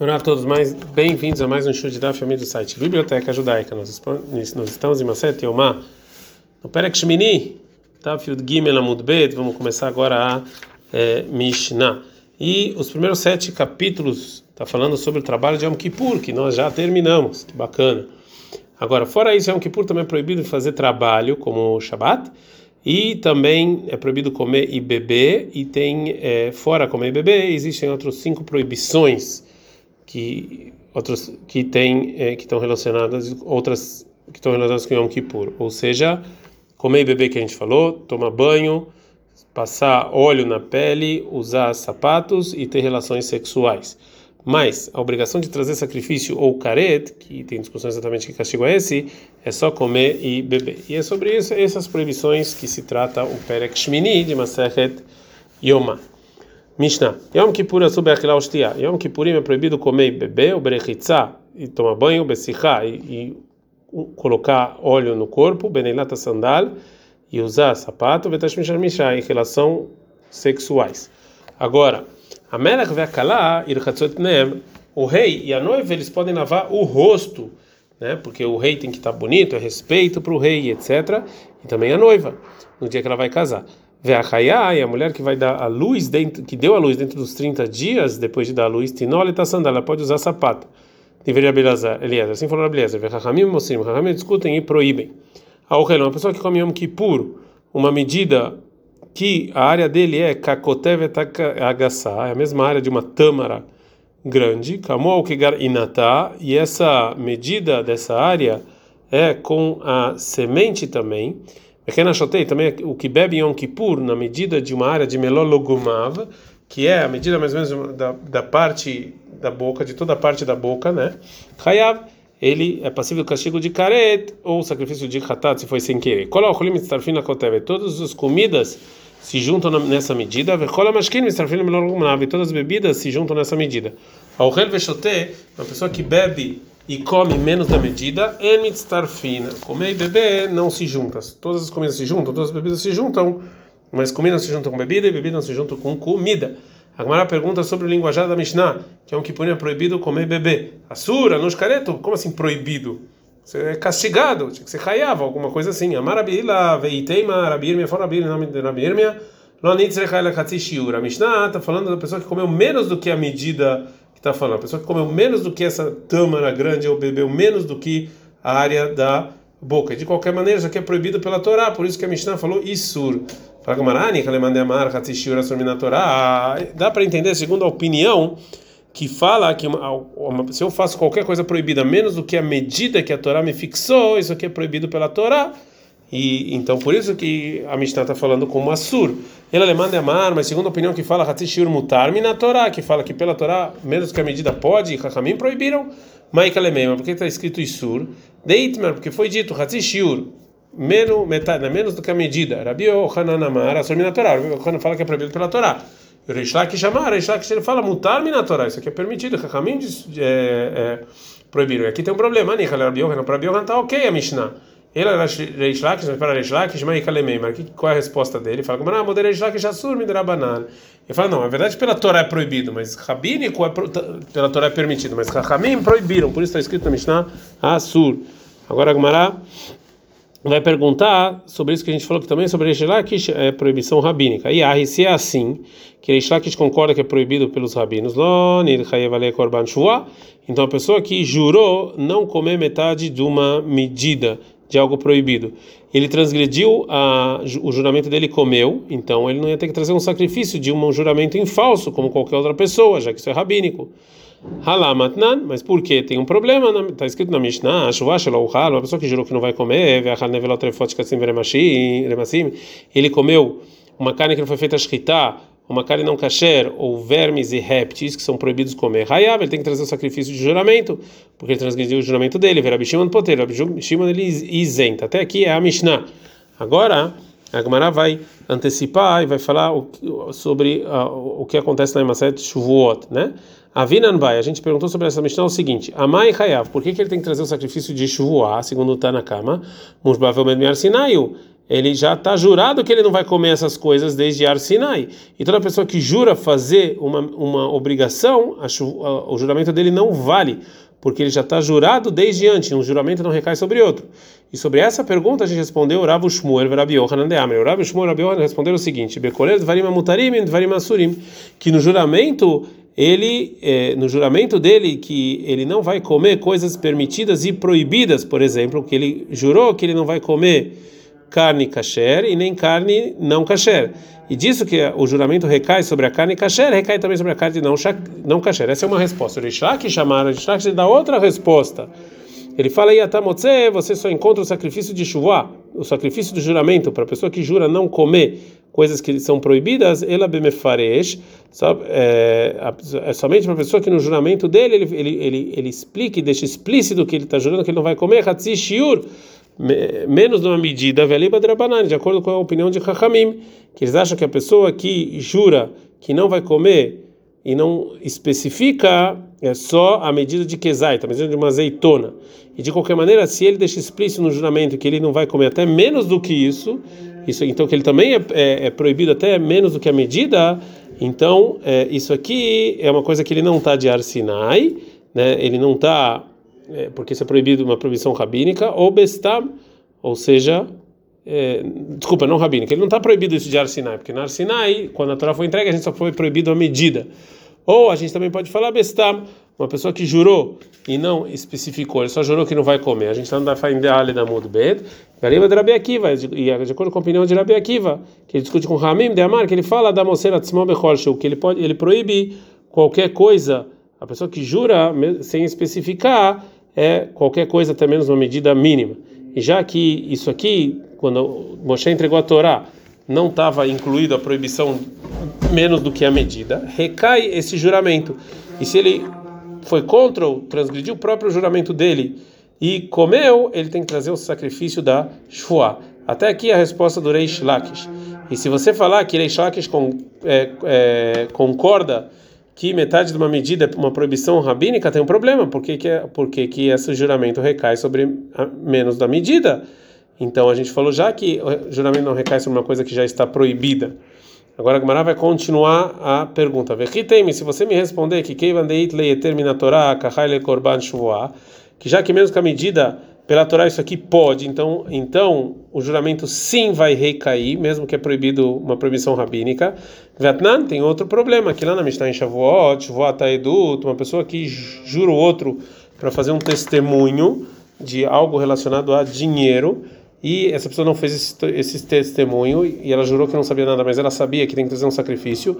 Olá a todos, mais bem-vindos a mais um show de da família do site Biblioteca Judaica. Nós, nós estamos em Maset Yomá, no Perek Shmini, Tafyud Gimel Amud Bet. Vamos começar agora a é, Mishnah. E os primeiros sete capítulos está falando sobre o trabalho de Yom Kippur, que nós já terminamos. Que bacana. Agora, fora isso, Yom Kippur também é proibido fazer trabalho, como o Shabbat. E também é proibido comer e beber, e tem, é, fora comer e beber, existem outras cinco proibições que outros que tem é, que estão relacionadas outras que estão relacionadas com Yom Kippur, ou seja, comer e beber que a gente falou, tomar banho, passar óleo na pele, usar sapatos e ter relações sexuais. Mas a obrigação de trazer sacrifício ou caret, que tem discussão exatamente que castigo é esse, é só comer e beber. E é sobre isso essas proibições que se trata o Perek Shmini de Masechet Yoma. Mishnah. Yom Kippur é sobre aquela hostia. Yom Kippurim é proibido comer e beber, o berechitza, e tomar banho, besichá, e, e colocar óleo no corpo, benelata sandal, e usar sapato, vetashmishar mishá, em relação sexuais. Agora, a melech ve'akalá, irchatzot nem, o rei e a noiva, eles podem lavar o rosto, né? Porque o rei tem que estar bonito, é respeito para o rei, etc. E também a noiva, no dia que ela vai casar. Veachayá, e a mulher que vai dar a luz dentro, que deu a luz dentro dos 30 dias depois de dar a luz, tinole sandal, ela pode usar sapato. Deveria Eliezer, assim falou Eliezer, Vechachamim Mosrim, Chachamim discutem e proíbem. Ao rei, uma pessoa que come Yom Kippur, uma medida que a área dele é Kakotev Agassá, é a mesma área de uma tâmara grande, Kamol Kigar Inatá, e essa medida dessa área é com a semente também. Pequena Shotei também o que bebe Yom Kippur na medida de uma área de melologumav, que é a medida mais ou menos da, da parte da boca, de toda a parte da boca, né? Hayav, ele é passível do castigo de karet ou sacrifício de hatat se foi sem querer. Kolocholim mitzarfin koteve, todas as comidas se juntam nessa medida. Vecholam mashkin mitzarfin melologumav, todas as bebidas se juntam nessa medida. Ao rel uma pessoa que bebe e come menos da medida, fina. Comer e beber não se juntam. Todas as comidas se juntam, todas as bebidas se juntam, mas comida não se junta com bebida e bebida não se junta com comida. A Gemara pergunta sobre o linguajar da Mishnah, que é um que põe proibido comer e beber. Assura, nos careto, como assim proibido? Você é castigado, tinha que ser raiava, alguma coisa assim. Amarabila, veiteima, rabirmia, fora rabirmia, nome de rabirmia. A Mishnah está falando da pessoa que comeu menos do que a medida que está falando. A pessoa que comeu menos do que essa tâmara grande ou bebeu menos do que a área da boca. De qualquer maneira, isso aqui é proibido pela Torá, por isso que a Mishnah falou Isur. Dá para entender, segundo a opinião, que fala que uma, uma, se eu faço qualquer coisa proibida menos do que a medida que a Torá me fixou, isso aqui é proibido pela Torá. E então por isso que a Mishnah está falando como Assur. Ele alemã é amar, mas segundo a opinião que fala Hatzishur mutar na que fala que pela Torá, menos que a medida pode, Chachamim proibiram. Maika Lemema, porque está escrito Isur. Deitmer, porque foi dito Hatzishur, menos, metade, né, menos do que a medida. Rabi Yohanan Amar, Assur na Torá. Yohanan fala que é proibido pela Torá. Reishlak chamar, Reishlak ele fala mutar na. Isso aqui é permitido, Chachamim é, é, proibiram. E aqui tem um problema, Nika Rabi Yohanan, para Rabi Yohanan está ok a Mishnah. Ele era Reish Lakish, para Reish Lakish, Mai Kalemei. Mas qual é a resposta dele? Ele fala, ah, Moder Reish Lakish Assur Midrabanan. Ele fala, não, na verdade pela Torá é proibido, mas rabínico é, pela Torá é permitido, mas Rahamim proibiram, por isso está escrito na Mishnah Assur. Agora a Gemara vai perguntar sobre isso que a gente falou que também sobre Reish Lakish é proibição rabínica. E ah, se é assim, que Reish Lakish concorda que é proibido pelos rabinos, então a pessoa que jurou não comer metade de uma medida de algo proibido. Ele transgrediu a, o juramento dele comeu, então ele não ia ter que trazer um sacrifício de um juramento em falso, como qualquer outra pessoa, já que isso é rabínico. Halamatnan, mas por quê? Tem um problema, está escrito na Mishnah, uma pessoa que jurou que não vai comer, ele comeu uma carne que não foi feita shkita, uma carne não kasher, ou vermes e répteis que são proibidos comer. Hayav, ele tem que trazer o sacrifício de juramento, porque ele transgrediu o juramento dele. Ver Abishimon Poter, Abishimon ele isenta. Até aqui é a Mishnah. Agora, a Gemara vai antecipar e vai falar o, sobre uh, o que acontece na Maset Shavuot, né? A Vinanbai, a gente perguntou sobre essa Mishnah o seguinte: Amai Hayav, por que, que ele tem que trazer o sacrifício de Shavuot, segundo o Tanakama? Musbavel Ben Sinayu ele já está jurado que ele não vai comer essas coisas desde Ar Sinai. E toda pessoa que jura fazer uma, uma obrigação, a, o juramento dele não vale, porque ele já está jurado desde antes, um juramento não recai sobre outro. E sobre essa pergunta a gente respondeu Rav Shmuel Rabi Yohanan de Amr. Rav Shmuel Rabi Yohanan respondeu o seguinte: Bekolel dvarim amutarim dvarim asurim, que no juramento ele é, no juramento dele que ele não vai comer coisas permitidas e proibidas, por exemplo, que ele jurou que ele não vai comer carne kasher e nem carne não kasher. E disso que o juramento recai sobre a carne kasher, recai também sobre a carne não, não kasher. Essa é uma resposta. O Rishlak chamaram, o Rishlak dá outra resposta. Ele fala, Yatamotze, você só encontra o sacrifício de chuvá, o sacrifício do juramento, para a pessoa que jura não comer coisas que são proibidas, ela bemefaresh, é, é somente para a pessoa que no juramento dele ele, ele, ele, ele explique, deixa explícito que ele está jurando que ele não vai comer, hatzi shiur, menos numa medida veliba drabanan, de acordo com a opinião de Chachamim, que eles acham que a pessoa que jura que não vai comer e não especifica é só a medida de kezait, a medida de uma azeitona. E de qualquer maneira, se ele deixa explícito no juramento que ele não vai comer até menos do que isso, isso então que ele também é, é, é proibido até menos do que a medida, então é, isso aqui é uma coisa que ele não está de arsinai, né? Ele não está é, porque isso é proibido, uma proibição rabínica, ou bestam, ou seja, é, desculpa, não rabínica, ele não está proibido isso de Arsinai, porque na Arsinai, quando a Torá foi entregue, a gente só foi proibido a medida. Ou a gente também pode falar bestam, uma pessoa que jurou e não especificou, ele só jurou que não vai comer. A gente está no Dafaindale da Mudbet, Gariba de Rabi Akiva, e de acordo com a opinião de Rabi Akiva, que ele discute com Ramim de Amar, que ele fala da Moseira Tzmó que ele pode, ele proíbe qualquer coisa, a pessoa que jura sem especificar, é qualquer coisa até menos uma medida mínima. E já que isso aqui, quando Moshe entregou a Torá, não estava incluído a proibição menos do que a medida, recai esse juramento. E se ele foi contra ou transgrediu o próprio juramento dele e comeu, ele tem que trazer o sacrifício da Shua. Até aqui a resposta do Reish Lakish. E se você falar que Reish Lakish com, é, é, concorda que metade de uma medida é uma proibição rabínica, tem um problema. Por que, que, é, que, esse juramento recai sobre menos da medida? Então a gente falou já que o juramento não recai sobre uma coisa que já está proibida. Agora a Gemara vai continuar a pergunta. Se você me responder que que já que menos que a medida pela Torá isso aqui pode, então, então o juramento sim vai recair, mesmo que é proibido uma proibição rabínica. Vietnã tem outro problema, que lá na Mishnah em Shavuot, Shavuot Edut, uma pessoa que jura o outro para fazer um testemunho de algo relacionado a dinheiro, e essa pessoa não fez esse, esse, testemunho e ela jurou que não sabia nada, mas ela sabia que tem que trazer um sacrifício.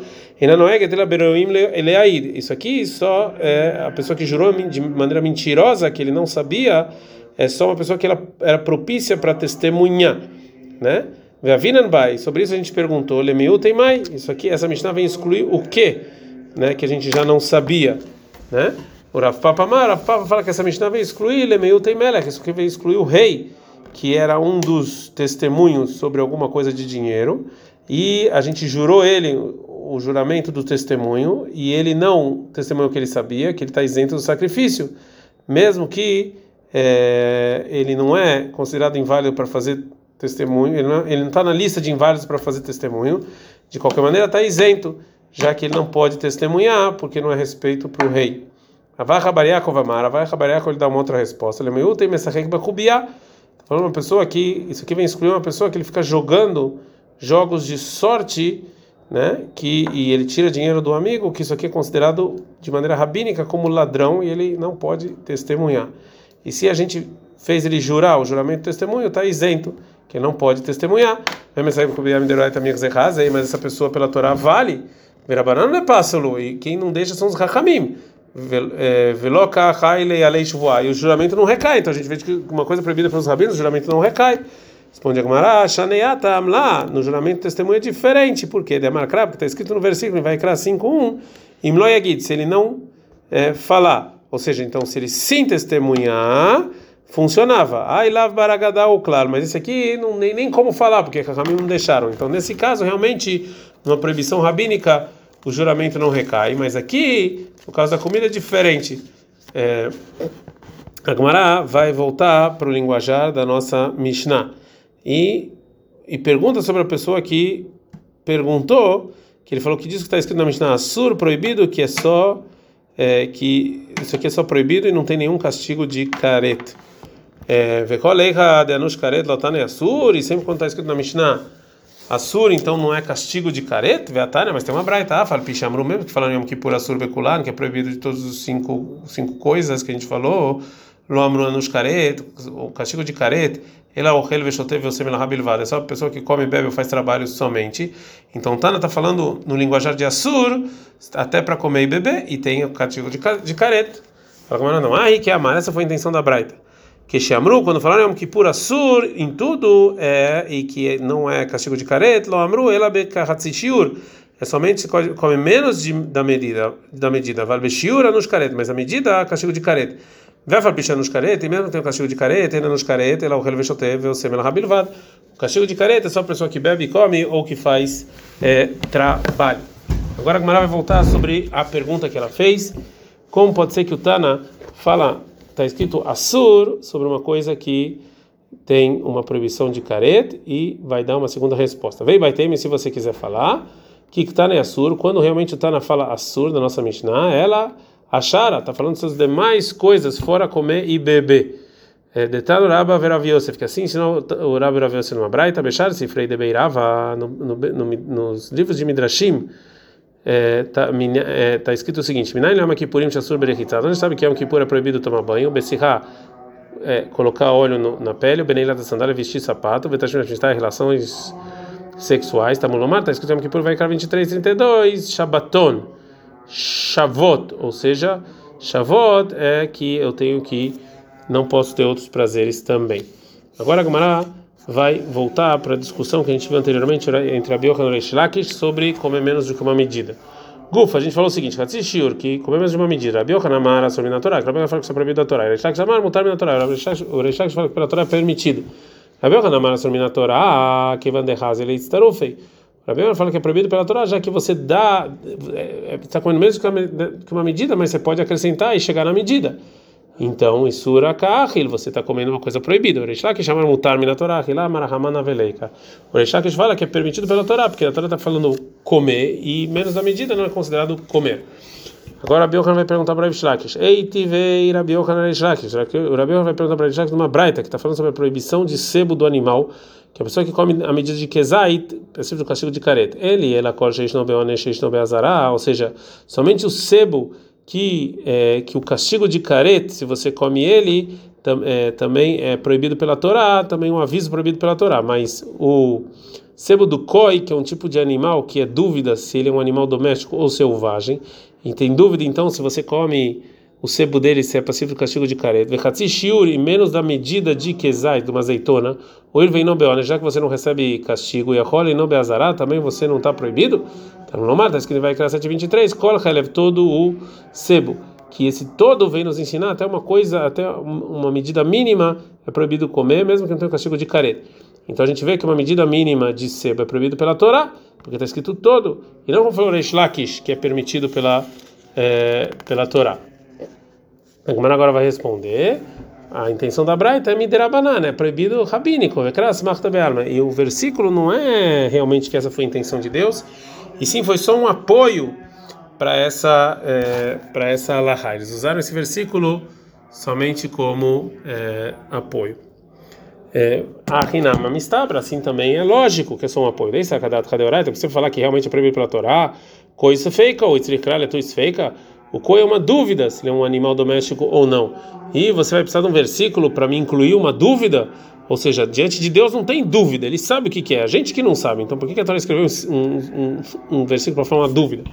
Isso aqui só é a pessoa que jurou de maneira mentirosa que ele não sabia é só uma pessoa que ela era propícia para testemunhar, né? Bai, sobre isso a gente perguntou, Lemiu tem mais. Isso aqui, essa Mishnah vem excluir o quê? Né, que a gente já não sabia, né? O Rav Papa fala que essa Mishnah vem excluir Lemiu tem Melech, isso aqui vem excluir o rei, que era um dos testemunhos sobre alguma coisa de dinheiro, e a gente jurou ele o juramento do testemunho, e ele não testemunhou que ele sabia, que ele está isento do sacrifício, mesmo que é, ele não é considerado inválido para fazer testemunho, ele não está na lista de inválidos para fazer testemunho, de qualquer maneira está isento, já que ele não pode testemunhar, porque não é respeito para o rei. Avai Rabariakov Amar, Avai Rabariakov ele dá uma outra resposta. Ele é tem Messachek Bakubiá. Falando uma pessoa que, isso aqui vem excluir uma pessoa que ele fica jogando jogos de sorte, né? Que, e ele tira dinheiro do amigo, que isso aqui é considerado de maneira rabínica como ladrão e ele não pode testemunhar. E se a gente fez ele jurar o juramento do testemunho, está isento, que não pode testemunhar. Mas essa pessoa pela Torá vale. Verabanana é pássalo. E quem não deixa são os rachamim. Veloca haile alei E o juramento não recai. Então a gente vê que uma coisa proibida pelos rabinos, o juramento não recai. Responde a Gemara, Shaneyata lá, no juramento testemunho é diferente, porque de Amarkrab, que está escrito no versículo, vai criar 5.1, Imloyagid, se ele não é, falar, ou seja, então se ele sim testemunhar, funcionava. Ai lav baragadau, claro, mas esse aqui não nem, nem como falar, porque Rahamim não deixaram. Então, nesse caso, realmente, numa proibição rabínica, o juramento não recai, mas aqui, por causa da comida é diferente. É, a Gemara vai voltar para o linguajar da nossa Mishnah. E e pergunta sobre a pessoa que perguntou, que ele falou que diz que está escrito na Mishnah Assur, proibido, que é só é, que isso aqui é só proibido e não tem nenhum castigo de caret. É, Vekoleiha de anush karet lotane assur, e sempre quando está escrito na Mishnah Assur, então não é castigo de caret, veatania, mas tem uma braita, ah, fala pichamru mesmo, que fala em Yom Kippur Assur Bekulan, que é proibido de todas as cinco, cinco coisas que a gente falou, Lo amru anush karet, o castigo de caret, ela o rel veshotev você é só a pessoa que come bebe ou faz trabalho somente. Então Tana está falando no linguajar de Assur, até para comer e beber, e tem o castigo de, de caret. Fala não, ah, que amar, essa foi a intenção da braita que Shamru, quando falaram Yom Kippur Assur em tudo, é, e que não é castigo de caret, Lo Amru, ela Bekahatzishiur, é somente se come menos de, da medida, da medida, Valbeshiur anush caret, mas a medida castigo de caret. Vai falar nos caret, e mesmo tem o castigo de caret, ainda nos caret, ela o relvechotev, o semel rabilvad. O castigo de caret é só a pessoa que bebe e come ou que faz é, trabalho. Agora a Gamara vai voltar sobre a pergunta que ela fez. Como pode ser que o Tana fala está escrito Assur sobre uma coisa que tem uma proibição de caret e vai dar uma segunda resposta. Vei Baitemi, se você quiser falar, que Ktana é Assur, quando realmente o Tana fala Assur da nossa Mishnah, ela, Ashara, está falando das demais coisas, fora comer e beber. É, Detalhe o Rabba Verav Yosef, que assim ensinou o Rabba Verav Yosef numa braita, Bechar, Sifrei de Beirava, nos livros de Midrashim, está é, é, tá escrito o seguinte: Minai Lama Kippurim Shasur Berechitzat. Onde sabe que é um Kippur é proibido tomar banho? Besirra, é, colocar óleo no, na pele, o Beneila da sandália, vestir sapato, Betashim Shmistar, relações sexuais, Tamulomar, está escrito em Kippur, vai ficar 23, 32, Shabaton, Shavot, ou seja, Shavot é que eu tenho que, não posso ter outros prazeres também. Agora a Gamara vai voltar para a discussão que a gente viu anteriormente entre a Biohan e Lakish sobre comer menos do que uma medida. Gufa, a gente falou o seguinte: Hatzishur, que comer menos de uma medida. A Biohan amara sobre na Torá, Biohan fala que isso é proibido da Torá. Reish Lakish amara mutar na Torá. O Reish Lakish fala que pela Torá é permitido. A Biohan amara sobre na Torá, que van de Haz ele estarufei. Biohan fala que é proibido pela Torá, já que você dá, está comendo menos que uma medida, mas você pode acrescentar e chegar na medida. Então, Isura Kahil, você está comendo uma coisa proibida. O Reishlakish chama mutar na Torá, lá Marahamana Veleika. O Reishlakish fala que é permitido pela Torá, porque a Torá está falando comer e menos da medida não é considerado comer. Agora a Biohan vai perguntar para o Reishlakish. Ei, tivei Rabi Yohan Reishlakish. O Rabi Yohan vai perguntar para o Reishlakish uma braita que está falando sobre a proibição de sebo do animal, que a pessoa que come a medida de Kezait, é do castigo de careta. Ele, ela, Sheish Nobeone Sheish Nobeazará, ou seja, somente o sebo que, é, que o castigo de caret, se você come ele, tam, é, também é proibido pela Torá, também um aviso proibido pela Torá, mas o sebo do koi, que é um tipo de animal que é dúvida se ele é um animal doméstico ou selvagem, e tem dúvida então se você come o sebo dele se é passivo do castigo de caret, vechatzi shiur, e menos da medida de kezai, de uma azeitona, ou ele vem no beone, já que você não recebe castigo, e a rola e no beazará, também você não está proibido? Está no Lomar, está escrito vai criar 723, kol helev todo o sebo. Que esse todo vem nos ensinar até uma coisa, até uma medida mínima é proibido comer, mesmo que não tenha castigo de caret. Então a gente vê que uma medida mínima de sebo é proibido pela Torá, porque está escrito todo, e não como falou Reish Lakish, que é permitido pela, é, pela Torá. A agora vai responder. A intenção da Braita é miderabanan, é proibido rabínico, e o versículo não é realmente que essa foi a intenção de Deus, e sim foi só um apoio para essa é, para essa alahá. Eles usaram esse versículo somente como é, apoio. É, a Rinama Mistabra, assim também é lógico que é só um apoio. Daí, Sakadat Kadeoraita, você falar que realmente é proibido pela Torá, coisa feika, ou é feika, o coi é uma dúvida se ele é um animal doméstico ou não. E você vai precisar de um versículo para me incluir uma dúvida? Ou seja, diante de Deus não tem dúvida, ele sabe o que, que é. A gente que não sabe. Então por que, que a Torá escreveu um, um, um versículo para falar uma dúvida?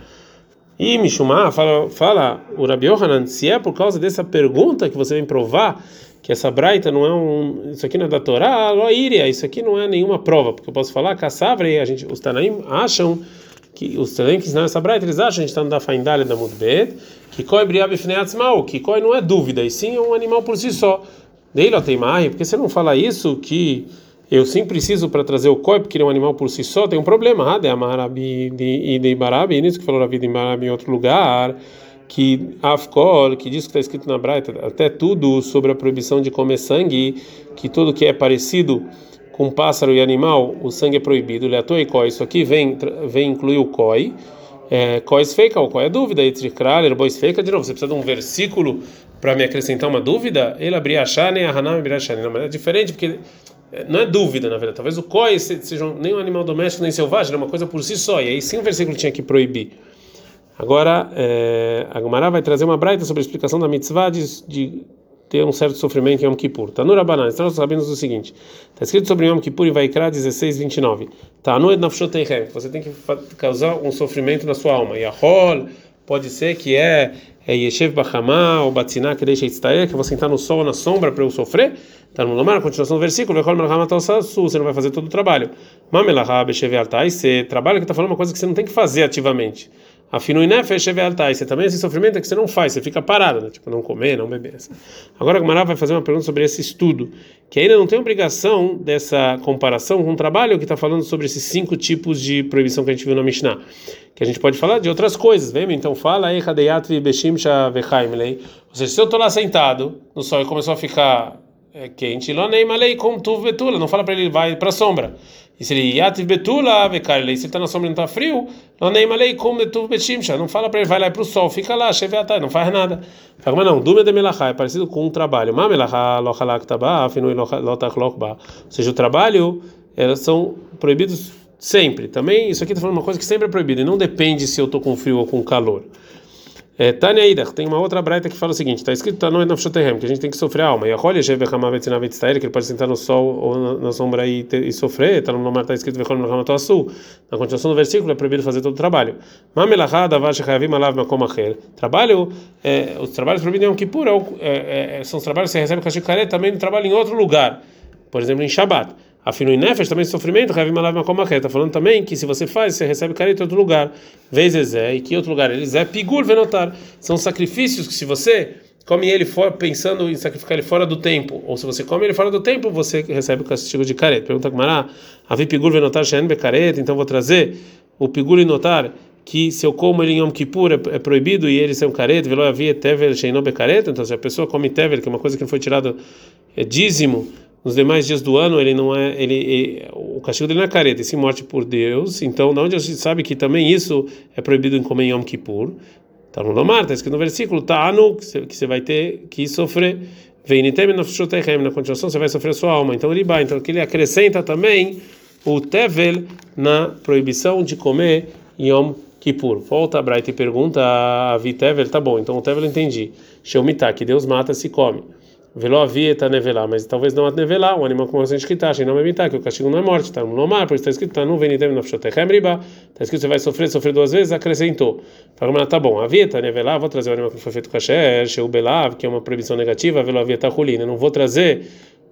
E Mishumah fala, fala o Rabi Yohanan, se é por causa dessa pergunta que você vem provar que essa braita não é um, isso aqui não é da Torá, loíria, isso aqui não é nenhuma prova, porque eu posso falar que a Savra e a gente, os Tanaim acham que os também que ensinaram essa braita, eles acham, a gente está no da Faindale da Mudbet, que koi mal, que koi não é dúvida, e sim é um animal por si só. Dele tem mais, porque você não fala isso que eu sim preciso para trazer o koi, porque ele é um animal por si só, tem um problema. Ah, de Amarabi de Barabi, nisso que falou a vida em em outro lugar, que Afkol, que diz que está escrito na Braita, até tudo sobre a proibição de comer sangue, que tudo que é parecido com pássaro e animal, o sangue é proibido. Leatou e coi. Isso aqui vem, vem incluir o coi. É, cois feca, ou qual é a dúvida? Entre kraler, bois feca, de novo, você precisa de um versículo para me acrescentar uma dúvida? Ele abrir a nem a hanam abrir a Não, mas é diferente porque é, não é dúvida, na verdade. Talvez o coi seja nem um animal doméstico nem selvagem, é uma coisa por si só. E aí sim o versículo tinha que proibir. Agora, é, a Gemara vai trazer uma braita sobre a explicação da mitzvah de, de ter um certo sofrimento em Yom Kippur. Tanura Banan, estamos sabendo o seguinte: está escrito sobre Yom Kippur em Vaikra 16, 29. Tanu et nafshoteihem, você tem que causar um sofrimento na sua alma. E a Hol pode ser que é, é Yeshev Bachamá ou Batziná que deixa que eu vou sentar no sol ou na sombra para eu sofrer. Está no Lomar, continuação do versículo, você não vai fazer todo o trabalho. Mamelahá, Beshev Altai, você trabalha que está falando uma coisa que você não tem que fazer ativamente. Afinu e nefesh Você também esse sofrimento é que você não faz, você fica parado, né? tipo não comer, não beber. Agora a Gumara vai fazer uma pergunta sobre esse estudo, que ainda não tem obrigação dessa comparação com o trabalho que está falando sobre esses cinco tipos de proibição que a gente viu na Mishnah. Que a gente pode falar de outras coisas, vem? Então fala aí, Ou seja, se eu estou lá sentado no sol e começou a ficar é, quente, não fala para ele vai para a sombra. E se ele yativ betula, vekarlei, se ele está na sombra e não está frio, não nem malei como betuv betimsha, não fala para ele vai lá para o sol, fica lá, cheveatai, não faz nada. Fala, mas não, dume de melachá, é parecido com um trabalho. Ma melachá lochalak taba, afinu lotach lokba. Ou seja, o trabalho, elas são proibidos sempre. Também, isso aqui está falando uma coisa que sempre é proibida, e não depende se eu estou com frio ou com calor. É, Tânia Ida, tem uma outra braita que fala o seguinte: está escrito tá, no Nafshotehem, que a gente tem que sofrer a alma. E a Rolha que ele pode sentar no sol ou na, sombra e, ter, e sofrer. Está no Nomar, está escrito Vechol Sul. Na continuação do versículo é proibido fazer todo o trabalho. Mamelachada, Vashechavim, Alav, Makomacher. Trabalho, é, os trabalhos proibidos em Yom Kippur é, é, são os trabalhos que você recebe castigo também no trabalho em outro lugar. Por exemplo, em Shabbat. Afino e Nefesh também sofrimento, Está falando também que se você faz, você recebe careta em outro lugar. Vezes é, e que outro lugar? Eles é Pigur Venotar. São sacrifícios que se você come ele fora, pensando em sacrificar ele fora do tempo, ou se você come ele fora do tempo, você recebe o castigo de careta. Pergunta Mará, Avi Pigur Venotar Shen Becareta, então vou trazer o Pigur e notar que se eu como ele em Yom Kippur é, é proibido e ele ser um careta, velo havia tevel sheino becareta, então se a pessoa come tevel, que é uma coisa que não foi tirado é dízimo, nos demais dias do ano ele não é ele, ele o castigo dele não é careta, e sim morte por Deus. Então, da onde a gente sabe que também isso é proibido em comer Yom Kippur? Tá no Lomar, está escrito no versículo, tá no que você vai ter que sofrer. Vem na continuação você vai sofrer sua alma. Então ele vai, então que ele acrescenta também o tevel na proibição de comer Yom Kippur. Volta a Bright e pergunta a Vitevel, tá bom, então o tevel eu entendi. Sheumitá, que Deus mata se come. Velo havia tá nevelá, mas talvez não a nevelá, um animal com a gente que tá, não é que o castigo não é morte, tá no mar, por isso está escrito, tá no venitem no fshotechem riba, está escrito você vai sofrer, sofrer duas vezes, acrescentou. Fala, tá bom, havia tá nevelá, vou trazer o animal que foi feito kasher, sheu belav, que é uma proibição negativa, velo havia tá rolina, não vou trazer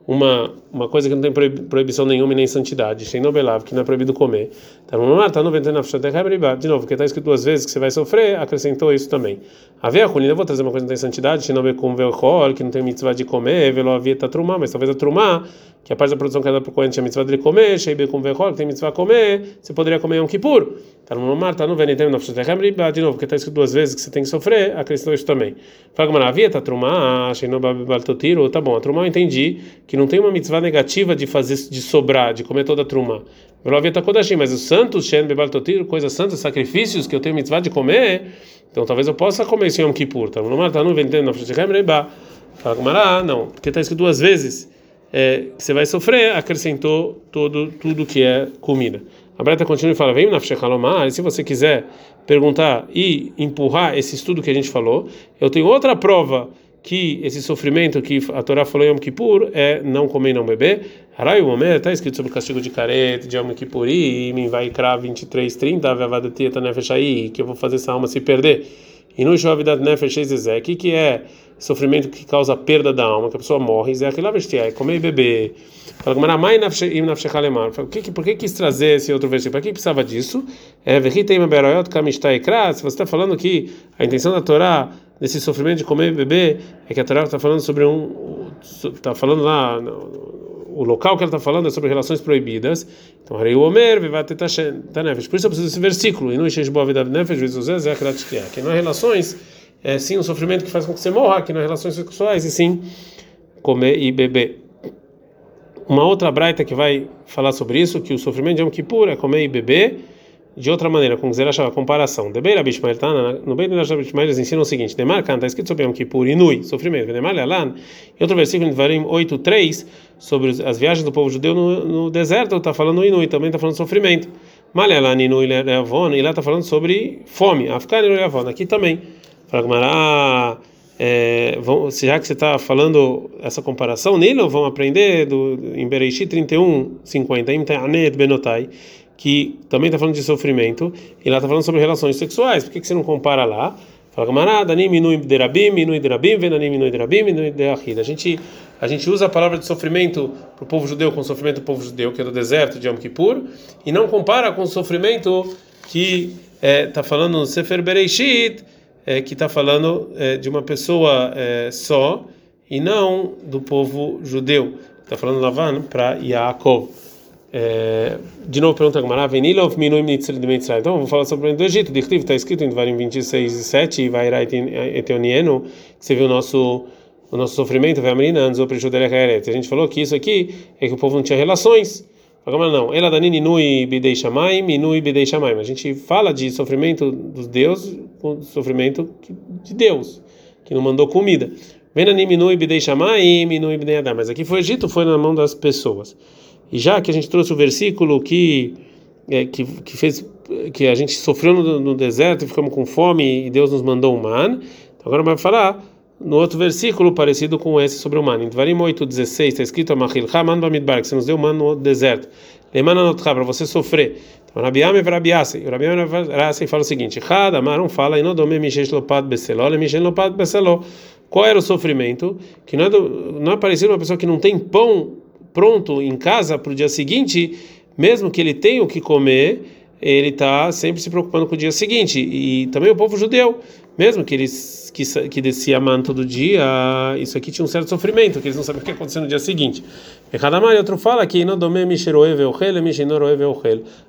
uma uma coisa que não tem proibição nenhuma e nem santidade, Sheinobelav, que não é proibido comer. Tá no mar, tá? no De novo, porque está escrito duas vezes que você vai sofrer, acrescentou isso também. Havia Hulina, eu vou trazer uma coisa que não tem santidade, Sheinobekum Velchol, que não tem mitzvah de comer, Velo havia tá trumá, mas talvez a trumá, que a parte da produção que dada por Cohen tinha mitzvah de comer, Sheibekum Velchol, que tem mitzvah comer, você poderia comer um kippur. Tá no mar, tá no Venitem De novo, porque está escrito duas vezes que você tem que sofrer, acrescentou isso também. Fala, havia tá trumá, Sheinobaltotiro, tá bom, a trumá eu entendi que não tem uma mitzvah negativa de fazer de sobrar, de comer toda a truma. Mas os santos, coisas santas, sacrifícios que eu tenho mitzvah de comer, então talvez eu possa comer esse Yom Kippur. Tá no tá no vendendo na frente Fala com não, porque está escrito duas vezes é, você vai sofrer, acrescentou todo tudo que é comida. A Breta continua e fala: Vem na Fshechalomar, se você quiser perguntar e empurrar esse estudo que a gente falou, eu tenho outra prova que esse sofrimento que a Torá falou em Yom Kippur é não comer e não beber. Harayu Omer, está escrito sobre o castigo de careta, de Yom Kippur, e me vai crar 23, 30, Vavadatieta Nefesh aí, que eu vou fazer essa alma se perder. E no Joavidat Nefesh Zezé, que que é sofrimento que causa perda da alma, que a pessoa morre, Zé aquilo é comer e beber. Fala, mas mai im nafshechalemar. Por que por que quis trazer esse outro versículo? Para que precisava disso? É, se você está falando que a intenção da Torá desse sofrimento de comer e beber é que a Torá está falando sobre um está falando lá o local que ela está falando é sobre relações proibidas. Então, Harei Omer, tá Nefesh. Por isso eu preciso desse versículo. E não enche boa vida Nefesh, que não é relações, é sim um sofrimento que faz com que você morra, que não é relações sexuais, e sim comer e beber. uma outra braita que vai falar sobre isso, que o sofrimento de Yom Kippur é comer e beber de outra maneira, com dizer a comparação. De Beira Bishmael tá no Beira Bishmael eles ensinam o seguinte: Demar kan está escrito sobre Yom Kippur Inui, sofrimento. Demar Alan, em outro versículo em Varim 8:3 sobre as viagens do povo judeu no, no deserto, está falando Inui, também está falando sofrimento. Malalan Inui Leavon, e lá está falando sobre fome. Afkan Inui Leavon, aqui também. Fala é, vão, já que você está falando essa comparação, nele vão aprender do, em Bereishi 31, 50, Benotai, que também está falando de sofrimento, e lá está falando sobre relações sexuais. Por que, que você não compara lá? Fala, camarada, minui derabim, minui derabim, venanim minui derabim, derahid. A gente, a gente usa a palavra de sofrimento para o povo judeu com o sofrimento do povo judeu, que é do deserto de Yom Kippur, e não compara com o sofrimento que está é, tá falando no Sefer Bereishit, é, que está falando é, de uma pessoa é, só e não do povo judeu. Está falando Lavan para Yaakov. É, de novo pergunta Gamara, Venilov minui de Mitzray. Então vamos falar sobre o do Egito. Dictiv está escrito em Devarim 26 e 7, e vai Etonieno, que você viu o nosso o nosso sofrimento, a gente falou que isso aqui é que o povo não tinha relações. Agora não, ela danini nui bidei shamaim, inui bidei shamaim. A gente fala de sofrimento dos deuses, sofrimento de Deus, que não mandou comida. Venani minui bidei shamaim, inui bidei adam. Mas aqui foi Egito, foi na mão das pessoas. E já que a gente trouxe o versículo que é, que, que fez que a gente sofreu no, no, deserto e ficamos com fome e Deus nos mandou um man, então agora vai falar no outro versículo parecido com esse sobre o man. Em Dvarim 8:16 está escrito Amachil Haman Bamidbar, que você nos deu man no deserto. Lemana notcha para você sofrer. Então Rabiame Rabiase, o Rabiame Rabiase fala o seguinte: Had Amaron fala inodome mishesh lopad beseló, le mishesh lopad beseló. Qual era o sofrimento? Que não é, do, não é parecido uma pessoa que não tem pão pronto em casa para o dia seguinte, mesmo que ele tenha o que comer, ele está sempre se preocupando com o dia seguinte. E também o povo judeu, mesmo que eles que, que descia man todo dia, isso aqui tinha um certo sofrimento, que eles não sabiam o que ia acontecer no dia seguinte. E cada mais outro fala que não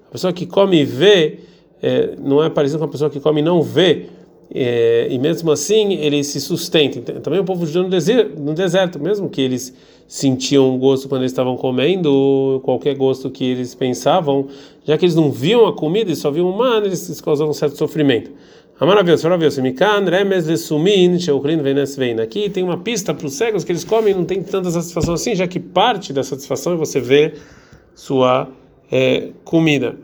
a pessoa que come e vê é, não é parecido com a pessoa que come e não vê. É, e mesmo assim ele se sustenta. Também o povo judeu no deserto, no deserto, mesmo que eles sentiam gosto quando eles estavam comendo, qualquer gosto que eles pensavam, já que eles não viam a comida e só viam uma, eles causavam um certo sofrimento. Maravilhoso, maravilhoso. Mikan, remes de sumin, sheukrin venes vein. Aqui tem uma pista para os cegos que eles comem não tem tanta satisfação assim, já que parte da satisfação é você ver sua é, comida.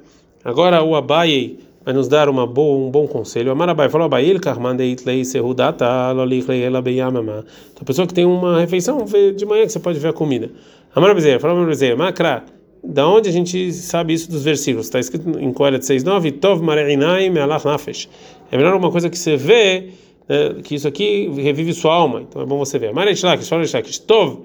Agora o Abai vai nos dar uma boa, um bom conselho. Amarabai falou Abai, ele karmandeit lei serudata, lolichlei ela beyamama. Então a pessoa que tem uma refeição, vê de manhã que você pode ver a comida. Amarabai, falou Amarabai, makra. Da onde a gente sabe isso dos versículos? Está escrito em Coelho 6:9, Tov mareinai me'alach nafesh. É melhor uma coisa que você vê, né, que isso aqui revive sua alma. Então é bom você ver. Marei shlak, shlak, Tov.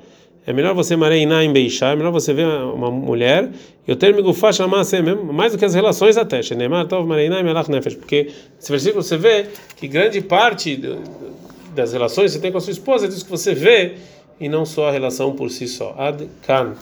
É melhor você mareinai em beishá, é melhor você ver uma mulher. E o termo gufash é mesmo, mais do que as relações até. Shenemar Tov mareinai me'alach nefesh. Porque esse versículo você vê que grande parte das relações que você tem com a sua esposa é disso que você vê e não só a relação por si só. Ad kan.